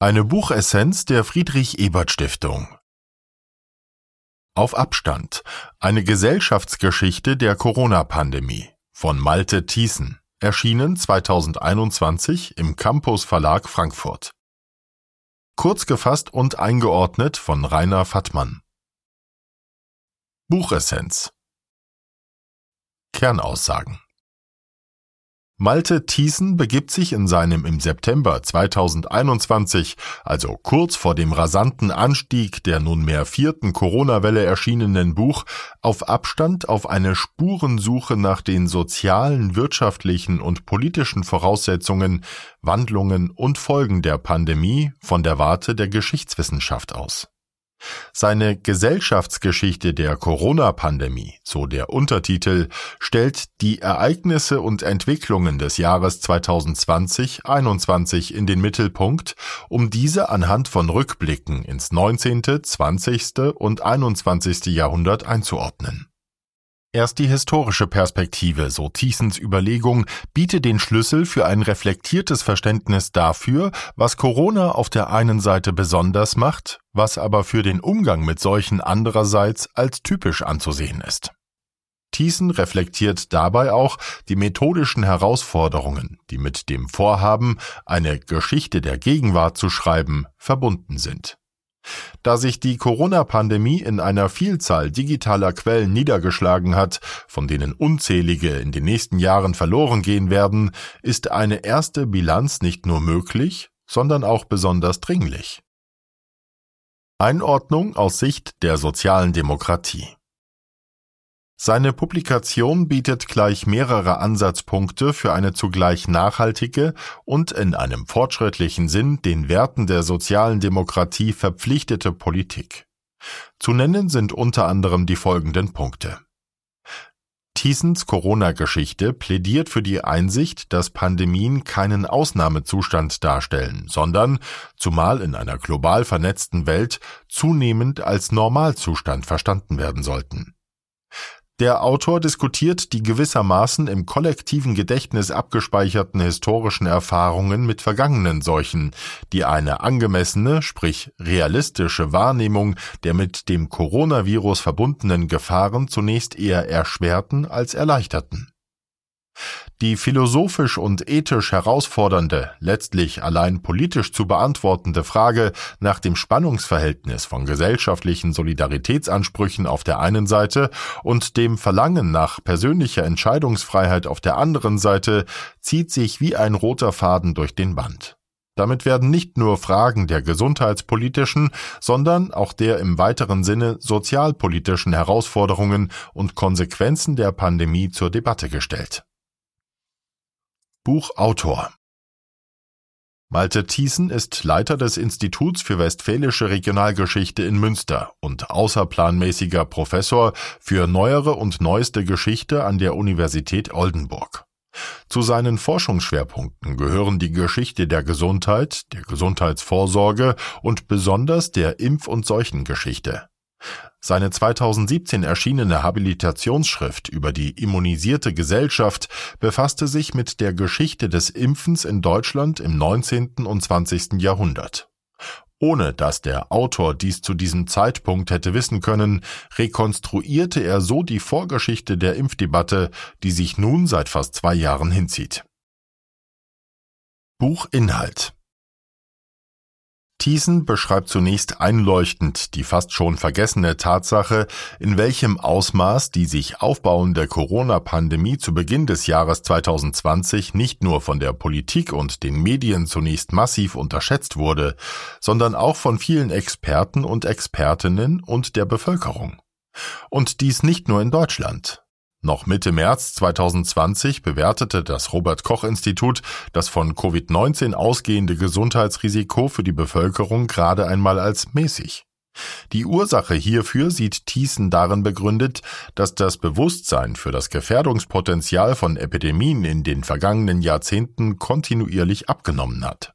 Eine Buchessenz der Friedrich-Ebert-Stiftung. Auf Abstand. Eine Gesellschaftsgeschichte der Corona-Pandemie von Malte Thiessen. Erschienen 2021 im Campus Verlag Frankfurt. Kurz gefasst und eingeordnet von Rainer Fattmann. Buchessenz. Kernaussagen. Malte Thiessen begibt sich in seinem im September 2021, also kurz vor dem rasanten Anstieg der nunmehr vierten Corona-Welle erschienenen Buch, auf Abstand auf eine Spurensuche nach den sozialen, wirtschaftlichen und politischen Voraussetzungen, Wandlungen und Folgen der Pandemie von der Warte der Geschichtswissenschaft aus. Seine Gesellschaftsgeschichte der Corona-Pandemie, so der Untertitel, stellt die Ereignisse und Entwicklungen des Jahres 2020-21 in den Mittelpunkt, um diese anhand von Rückblicken ins 19., 20. und 21. Jahrhundert einzuordnen. Erst die historische Perspektive, so Thiessens Überlegung, biete den Schlüssel für ein reflektiertes Verständnis dafür, was Corona auf der einen Seite besonders macht, was aber für den Umgang mit solchen andererseits als typisch anzusehen ist. Thiessen reflektiert dabei auch die methodischen Herausforderungen, die mit dem Vorhaben, eine Geschichte der Gegenwart zu schreiben, verbunden sind. Da sich die Corona-Pandemie in einer Vielzahl digitaler Quellen niedergeschlagen hat, von denen unzählige in den nächsten Jahren verloren gehen werden, ist eine erste Bilanz nicht nur möglich, sondern auch besonders dringlich. Einordnung aus Sicht der sozialen Demokratie seine Publikation bietet gleich mehrere Ansatzpunkte für eine zugleich nachhaltige und in einem fortschrittlichen Sinn den Werten der sozialen Demokratie verpflichtete Politik. Zu nennen sind unter anderem die folgenden Punkte. Thiessens Corona-Geschichte plädiert für die Einsicht, dass Pandemien keinen Ausnahmezustand darstellen, sondern, zumal in einer global vernetzten Welt, zunehmend als Normalzustand verstanden werden sollten. Der Autor diskutiert die gewissermaßen im kollektiven Gedächtnis abgespeicherten historischen Erfahrungen mit vergangenen Seuchen, die eine angemessene, sprich realistische Wahrnehmung der mit dem Coronavirus verbundenen Gefahren zunächst eher erschwerten als erleichterten die philosophisch und ethisch herausfordernde, letztlich allein politisch zu beantwortende Frage nach dem Spannungsverhältnis von gesellschaftlichen Solidaritätsansprüchen auf der einen Seite und dem Verlangen nach persönlicher Entscheidungsfreiheit auf der anderen Seite zieht sich wie ein roter Faden durch den Band. Damit werden nicht nur Fragen der gesundheitspolitischen, sondern auch der im weiteren Sinne sozialpolitischen Herausforderungen und Konsequenzen der Pandemie zur Debatte gestellt. Buchautor Malte Thiessen ist Leiter des Instituts für Westfälische Regionalgeschichte in Münster und außerplanmäßiger Professor für neuere und neueste Geschichte an der Universität Oldenburg. Zu seinen Forschungsschwerpunkten gehören die Geschichte der Gesundheit, der Gesundheitsvorsorge und besonders der Impf- und Seuchengeschichte. Seine 2017 erschienene Habilitationsschrift über die immunisierte Gesellschaft befasste sich mit der Geschichte des Impfens in Deutschland im 19. und 20. Jahrhundert. Ohne dass der Autor dies zu diesem Zeitpunkt hätte wissen können, rekonstruierte er so die Vorgeschichte der Impfdebatte, die sich nun seit fast zwei Jahren hinzieht. Buchinhalt Thiessen beschreibt zunächst einleuchtend die fast schon vergessene Tatsache, in welchem Ausmaß die sich aufbauende Corona-Pandemie zu Beginn des Jahres 2020 nicht nur von der Politik und den Medien zunächst massiv unterschätzt wurde, sondern auch von vielen Experten und Expertinnen und der Bevölkerung. Und dies nicht nur in Deutschland. Noch Mitte März 2020 bewertete das Robert Koch Institut das von Covid-19 ausgehende Gesundheitsrisiko für die Bevölkerung gerade einmal als mäßig. Die Ursache hierfür sieht Thiessen darin begründet, dass das Bewusstsein für das Gefährdungspotenzial von Epidemien in den vergangenen Jahrzehnten kontinuierlich abgenommen hat.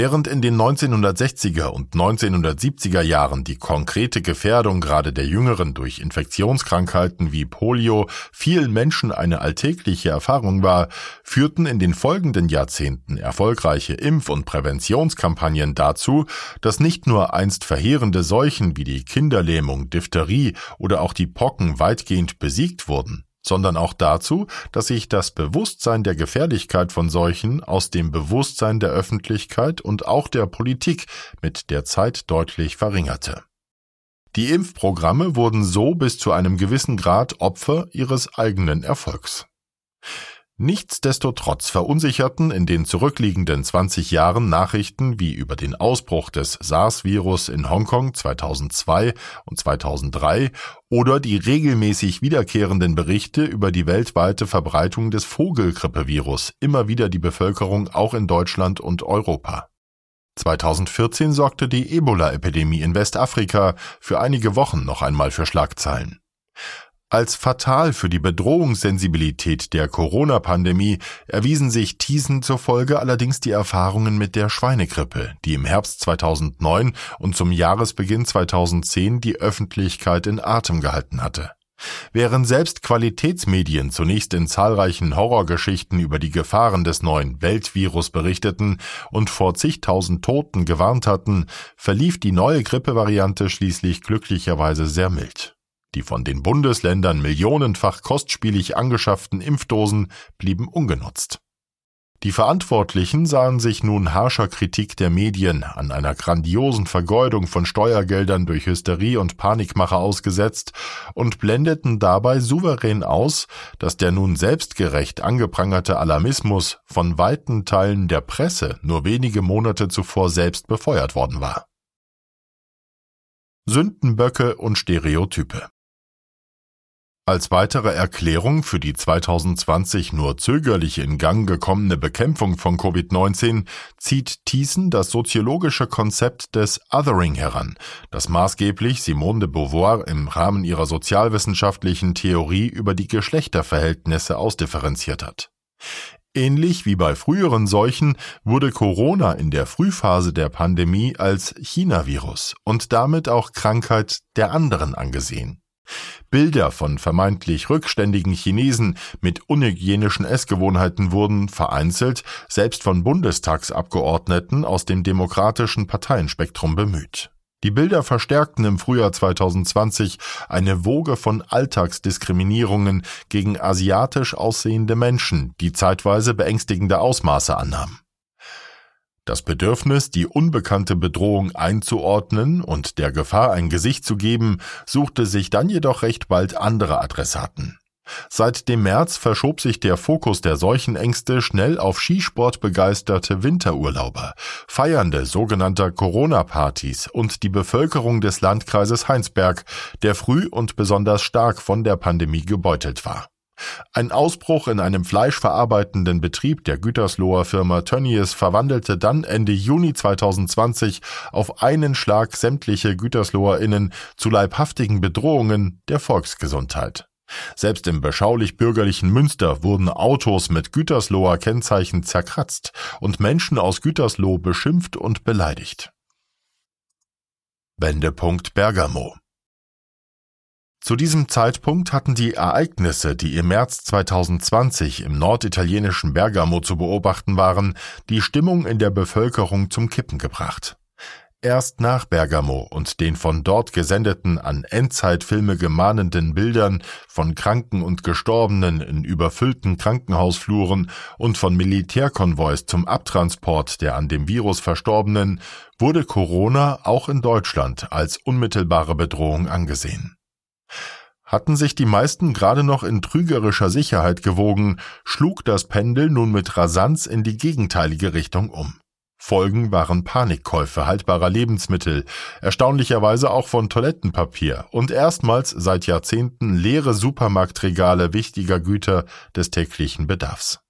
Während in den 1960er und 1970er Jahren die konkrete Gefährdung gerade der Jüngeren durch Infektionskrankheiten wie Polio vielen Menschen eine alltägliche Erfahrung war, führten in den folgenden Jahrzehnten erfolgreiche Impf- und Präventionskampagnen dazu, dass nicht nur einst verheerende Seuchen wie die Kinderlähmung, Diphtherie oder auch die Pocken weitgehend besiegt wurden sondern auch dazu, dass sich das Bewusstsein der Gefährlichkeit von Seuchen aus dem Bewusstsein der Öffentlichkeit und auch der Politik mit der Zeit deutlich verringerte. Die Impfprogramme wurden so bis zu einem gewissen Grad Opfer ihres eigenen Erfolgs. Nichtsdestotrotz verunsicherten in den zurückliegenden 20 Jahren Nachrichten wie über den Ausbruch des SARS-Virus in Hongkong 2002 und 2003 oder die regelmäßig wiederkehrenden Berichte über die weltweite Verbreitung des Vogelgrippevirus immer wieder die Bevölkerung auch in Deutschland und Europa. 2014 sorgte die Ebola-Epidemie in Westafrika für einige Wochen noch einmal für Schlagzeilen. Als fatal für die Bedrohungssensibilität der Corona-Pandemie erwiesen sich Thiessen zufolge allerdings die Erfahrungen mit der Schweinegrippe, die im Herbst 2009 und zum Jahresbeginn 2010 die Öffentlichkeit in Atem gehalten hatte. Während selbst Qualitätsmedien zunächst in zahlreichen Horrorgeschichten über die Gefahren des neuen Weltvirus berichteten und vor zigtausend Toten gewarnt hatten, verlief die neue Grippevariante schließlich glücklicherweise sehr mild. Die von den Bundesländern millionenfach kostspielig angeschafften Impfdosen blieben ungenutzt. Die Verantwortlichen sahen sich nun harscher Kritik der Medien an einer grandiosen Vergeudung von Steuergeldern durch Hysterie und Panikmache ausgesetzt und blendeten dabei souverän aus, dass der nun selbstgerecht angeprangerte Alarmismus von weiten Teilen der Presse nur wenige Monate zuvor selbst befeuert worden war. Sündenböcke und Stereotype als weitere Erklärung für die 2020 nur zögerlich in Gang gekommene Bekämpfung von Covid-19 zieht Thiessen das soziologische Konzept des Othering heran, das maßgeblich Simone de Beauvoir im Rahmen ihrer sozialwissenschaftlichen Theorie über die Geschlechterverhältnisse ausdifferenziert hat. Ähnlich wie bei früheren Seuchen wurde Corona in der Frühphase der Pandemie als China-Virus und damit auch Krankheit der anderen angesehen. Bilder von vermeintlich rückständigen Chinesen mit unhygienischen Essgewohnheiten wurden vereinzelt selbst von Bundestagsabgeordneten aus dem demokratischen Parteienspektrum bemüht. Die Bilder verstärkten im Frühjahr 2020 eine Woge von Alltagsdiskriminierungen gegen asiatisch aussehende Menschen, die zeitweise beängstigende Ausmaße annahm. Das Bedürfnis, die unbekannte Bedrohung einzuordnen und der Gefahr ein Gesicht zu geben, suchte sich dann jedoch recht bald andere Adressaten. Seit dem März verschob sich der Fokus der Seuchenängste schnell auf Skisportbegeisterte Winterurlauber, Feiernde sogenannter Corona-Partys und die Bevölkerung des Landkreises Heinsberg, der früh und besonders stark von der Pandemie gebeutelt war. Ein Ausbruch in einem fleischverarbeitenden Betrieb der Gütersloher Firma Tönnies verwandelte dann Ende Juni 2020 auf einen Schlag sämtliche GütersloherInnen zu leibhaftigen Bedrohungen der Volksgesundheit. Selbst im beschaulich bürgerlichen Münster wurden Autos mit Gütersloher Kennzeichen zerkratzt und Menschen aus Gütersloh beschimpft und beleidigt. Wendepunkt Bergamo zu diesem Zeitpunkt hatten die Ereignisse, die im März 2020 im norditalienischen Bergamo zu beobachten waren, die Stimmung in der Bevölkerung zum Kippen gebracht. Erst nach Bergamo und den von dort gesendeten an Endzeitfilme gemahnenden Bildern von Kranken und Gestorbenen in überfüllten Krankenhausfluren und von Militärkonvois zum Abtransport der an dem Virus Verstorbenen wurde Corona auch in Deutschland als unmittelbare Bedrohung angesehen. Hatten sich die meisten gerade noch in trügerischer Sicherheit gewogen, schlug das Pendel nun mit Rasanz in die gegenteilige Richtung um. Folgen waren Panikkäufe haltbarer Lebensmittel, erstaunlicherweise auch von Toilettenpapier und erstmals seit Jahrzehnten leere Supermarktregale wichtiger Güter des täglichen Bedarfs.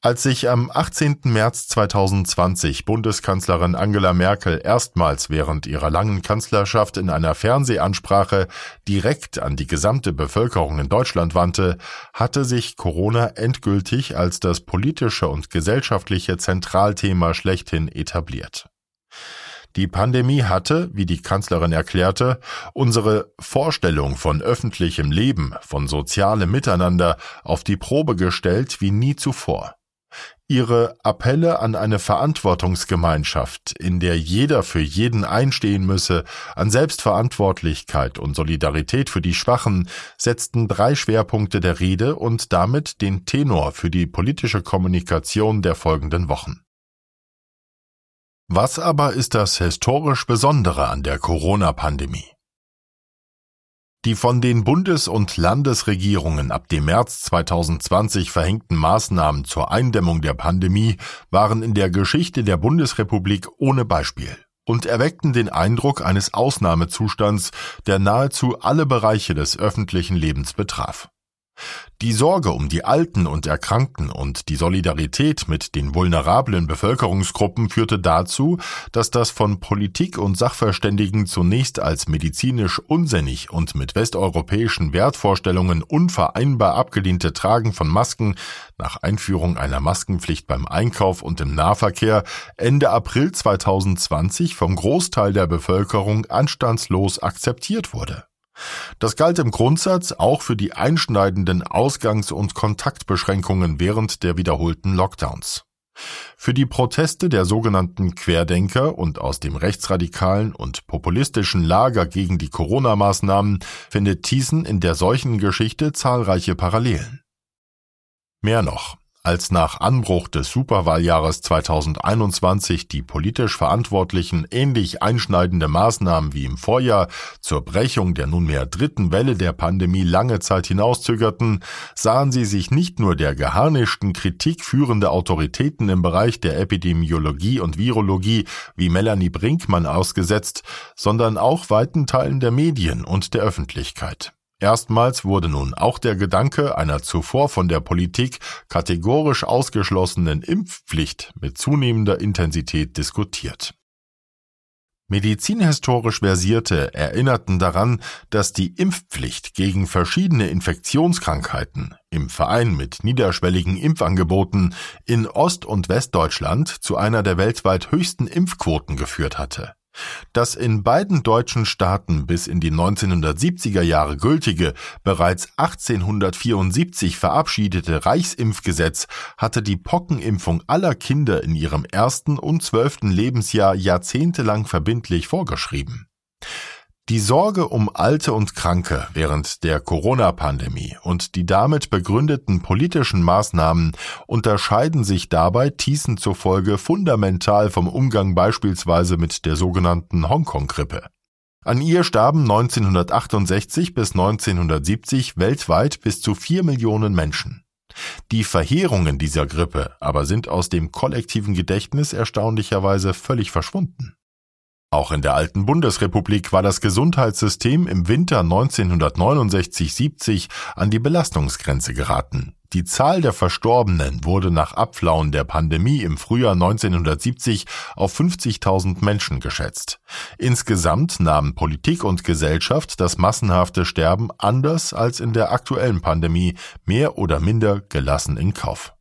Als sich am 18. März 2020 Bundeskanzlerin Angela Merkel erstmals während ihrer langen Kanzlerschaft in einer Fernsehansprache direkt an die gesamte Bevölkerung in Deutschland wandte, hatte sich Corona endgültig als das politische und gesellschaftliche Zentralthema schlechthin etabliert. Die Pandemie hatte, wie die Kanzlerin erklärte, unsere Vorstellung von öffentlichem Leben, von sozialem Miteinander auf die Probe gestellt wie nie zuvor. Ihre Appelle an eine Verantwortungsgemeinschaft, in der jeder für jeden einstehen müsse, an Selbstverantwortlichkeit und Solidarität für die Schwachen, setzten drei Schwerpunkte der Rede und damit den Tenor für die politische Kommunikation der folgenden Wochen. Was aber ist das historisch Besondere an der Corona-Pandemie? Die von den Bundes- und Landesregierungen ab dem März 2020 verhängten Maßnahmen zur Eindämmung der Pandemie waren in der Geschichte der Bundesrepublik ohne Beispiel und erweckten den Eindruck eines Ausnahmezustands, der nahezu alle Bereiche des öffentlichen Lebens betraf. Die Sorge um die Alten und Erkrankten und die Solidarität mit den vulnerablen Bevölkerungsgruppen führte dazu, dass das von Politik und Sachverständigen zunächst als medizinisch unsinnig und mit westeuropäischen Wertvorstellungen unvereinbar abgelehnte Tragen von Masken nach Einführung einer Maskenpflicht beim Einkauf und im Nahverkehr Ende April 2020 vom Großteil der Bevölkerung anstandslos akzeptiert wurde. Das galt im Grundsatz auch für die einschneidenden Ausgangs- und Kontaktbeschränkungen während der wiederholten Lockdowns. Für die Proteste der sogenannten Querdenker und aus dem rechtsradikalen und populistischen Lager gegen die Corona-Maßnahmen findet Thiessen in der solchen Geschichte zahlreiche Parallelen. Mehr noch, als nach Anbruch des Superwahljahres 2021 die politisch Verantwortlichen ähnlich einschneidende Maßnahmen wie im Vorjahr zur Brechung der nunmehr dritten Welle der Pandemie lange Zeit hinauszögerten, sahen sie sich nicht nur der geharnischten Kritik führende Autoritäten im Bereich der Epidemiologie und Virologie wie Melanie Brinkmann ausgesetzt, sondern auch weiten Teilen der Medien und der Öffentlichkeit. Erstmals wurde nun auch der Gedanke einer zuvor von der Politik kategorisch ausgeschlossenen Impfpflicht mit zunehmender Intensität diskutiert. Medizinhistorisch Versierte erinnerten daran, dass die Impfpflicht gegen verschiedene Infektionskrankheiten im Verein mit niederschwelligen Impfangeboten in Ost- und Westdeutschland zu einer der weltweit höchsten Impfquoten geführt hatte. Das in beiden deutschen Staaten bis in die 1970er Jahre gültige, bereits 1874 verabschiedete Reichsimpfgesetz hatte die Pockenimpfung aller Kinder in ihrem ersten und zwölften Lebensjahr jahrzehntelang verbindlich vorgeschrieben. Die Sorge um Alte und Kranke während der Corona-Pandemie und die damit begründeten politischen Maßnahmen unterscheiden sich dabei Thiessen zufolge fundamental vom Umgang beispielsweise mit der sogenannten Hongkong-Grippe. An ihr starben 1968 bis 1970 weltweit bis zu vier Millionen Menschen. Die Verheerungen dieser Grippe aber sind aus dem kollektiven Gedächtnis erstaunlicherweise völlig verschwunden. Auch in der alten Bundesrepublik war das Gesundheitssystem im Winter 1969-70 an die Belastungsgrenze geraten. Die Zahl der Verstorbenen wurde nach Abflauen der Pandemie im Frühjahr 1970 auf 50.000 Menschen geschätzt. Insgesamt nahmen Politik und Gesellschaft das massenhafte Sterben anders als in der aktuellen Pandemie mehr oder minder gelassen in Kauf.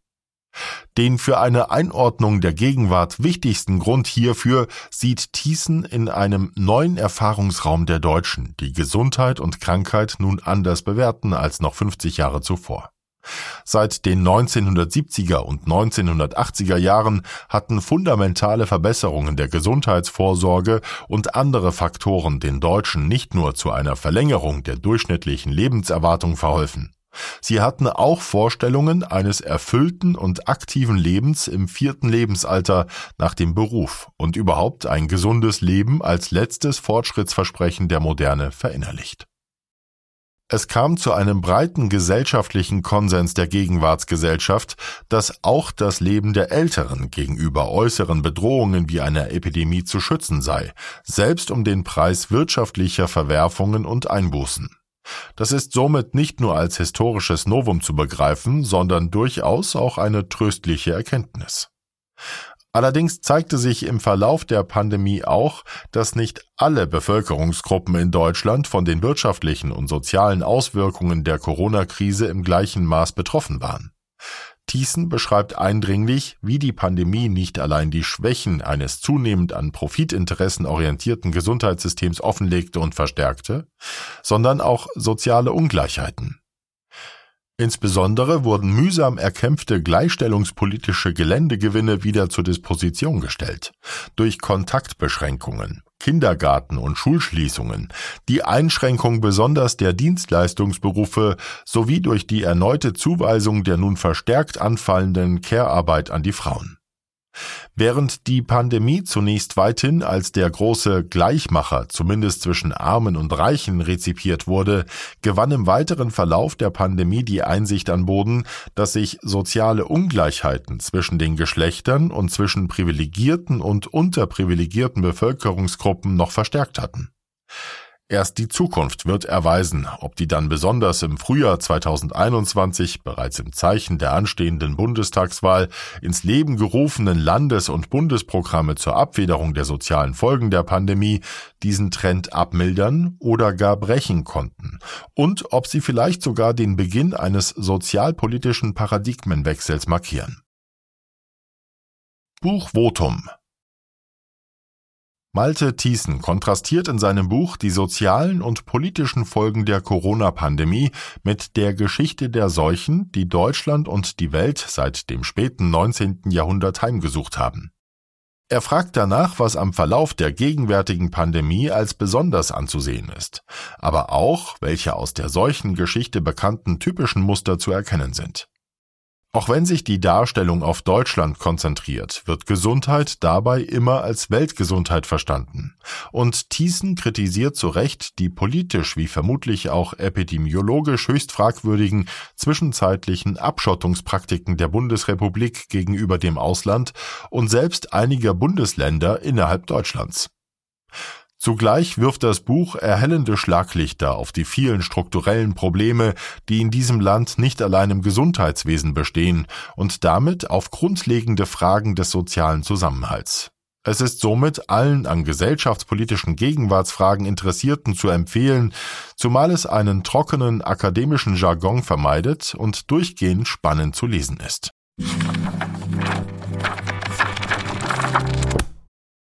Den für eine Einordnung der Gegenwart wichtigsten Grund hierfür sieht Thiessen in einem neuen Erfahrungsraum der Deutschen, die Gesundheit und Krankheit nun anders bewerten als noch 50 Jahre zuvor. Seit den 1970er und 1980er Jahren hatten fundamentale Verbesserungen der Gesundheitsvorsorge und andere Faktoren den Deutschen nicht nur zu einer Verlängerung der durchschnittlichen Lebenserwartung verholfen. Sie hatten auch Vorstellungen eines erfüllten und aktiven Lebens im vierten Lebensalter nach dem Beruf und überhaupt ein gesundes Leben als letztes Fortschrittsversprechen der Moderne verinnerlicht. Es kam zu einem breiten gesellschaftlichen Konsens der Gegenwartsgesellschaft, dass auch das Leben der Älteren gegenüber äußeren Bedrohungen wie einer Epidemie zu schützen sei, selbst um den Preis wirtschaftlicher Verwerfungen und Einbußen. Das ist somit nicht nur als historisches Novum zu begreifen, sondern durchaus auch eine tröstliche Erkenntnis. Allerdings zeigte sich im Verlauf der Pandemie auch, dass nicht alle Bevölkerungsgruppen in Deutschland von den wirtschaftlichen und sozialen Auswirkungen der Corona-Krise im gleichen Maß betroffen waren. Thiessen beschreibt eindringlich, wie die Pandemie nicht allein die Schwächen eines zunehmend an Profitinteressen orientierten Gesundheitssystems offenlegte und verstärkte, sondern auch soziale Ungleichheiten. Insbesondere wurden mühsam erkämpfte gleichstellungspolitische Geländegewinne wieder zur Disposition gestellt. Durch Kontaktbeschränkungen, Kindergarten- und Schulschließungen, die Einschränkung besonders der Dienstleistungsberufe sowie durch die erneute Zuweisung der nun verstärkt anfallenden Care-Arbeit an die Frauen. Während die Pandemie zunächst weithin als der große Gleichmacher zumindest zwischen Armen und Reichen rezipiert wurde, gewann im weiteren Verlauf der Pandemie die Einsicht an Boden, dass sich soziale Ungleichheiten zwischen den Geschlechtern und zwischen privilegierten und unterprivilegierten Bevölkerungsgruppen noch verstärkt hatten. Erst die Zukunft wird erweisen, ob die dann besonders im Frühjahr 2021 bereits im Zeichen der anstehenden Bundestagswahl ins Leben gerufenen Landes- und Bundesprogramme zur Abfederung der sozialen Folgen der Pandemie diesen Trend abmildern oder gar brechen konnten und ob sie vielleicht sogar den Beginn eines sozialpolitischen Paradigmenwechsels markieren. Buchvotum Malte Thiessen kontrastiert in seinem Buch die sozialen und politischen Folgen der Corona-Pandemie mit der Geschichte der Seuchen, die Deutschland und die Welt seit dem späten 19. Jahrhundert heimgesucht haben. Er fragt danach, was am Verlauf der gegenwärtigen Pandemie als besonders anzusehen ist, aber auch, welche aus der Seuchengeschichte bekannten typischen Muster zu erkennen sind. Auch wenn sich die Darstellung auf Deutschland konzentriert, wird Gesundheit dabei immer als Weltgesundheit verstanden. Und Thiessen kritisiert zu Recht die politisch wie vermutlich auch epidemiologisch höchst fragwürdigen zwischenzeitlichen Abschottungspraktiken der Bundesrepublik gegenüber dem Ausland und selbst einiger Bundesländer innerhalb Deutschlands. Zugleich wirft das Buch erhellende Schlaglichter auf die vielen strukturellen Probleme, die in diesem Land nicht allein im Gesundheitswesen bestehen und damit auf grundlegende Fragen des sozialen Zusammenhalts. Es ist somit allen an gesellschaftspolitischen Gegenwartsfragen Interessierten zu empfehlen, zumal es einen trockenen akademischen Jargon vermeidet und durchgehend spannend zu lesen ist.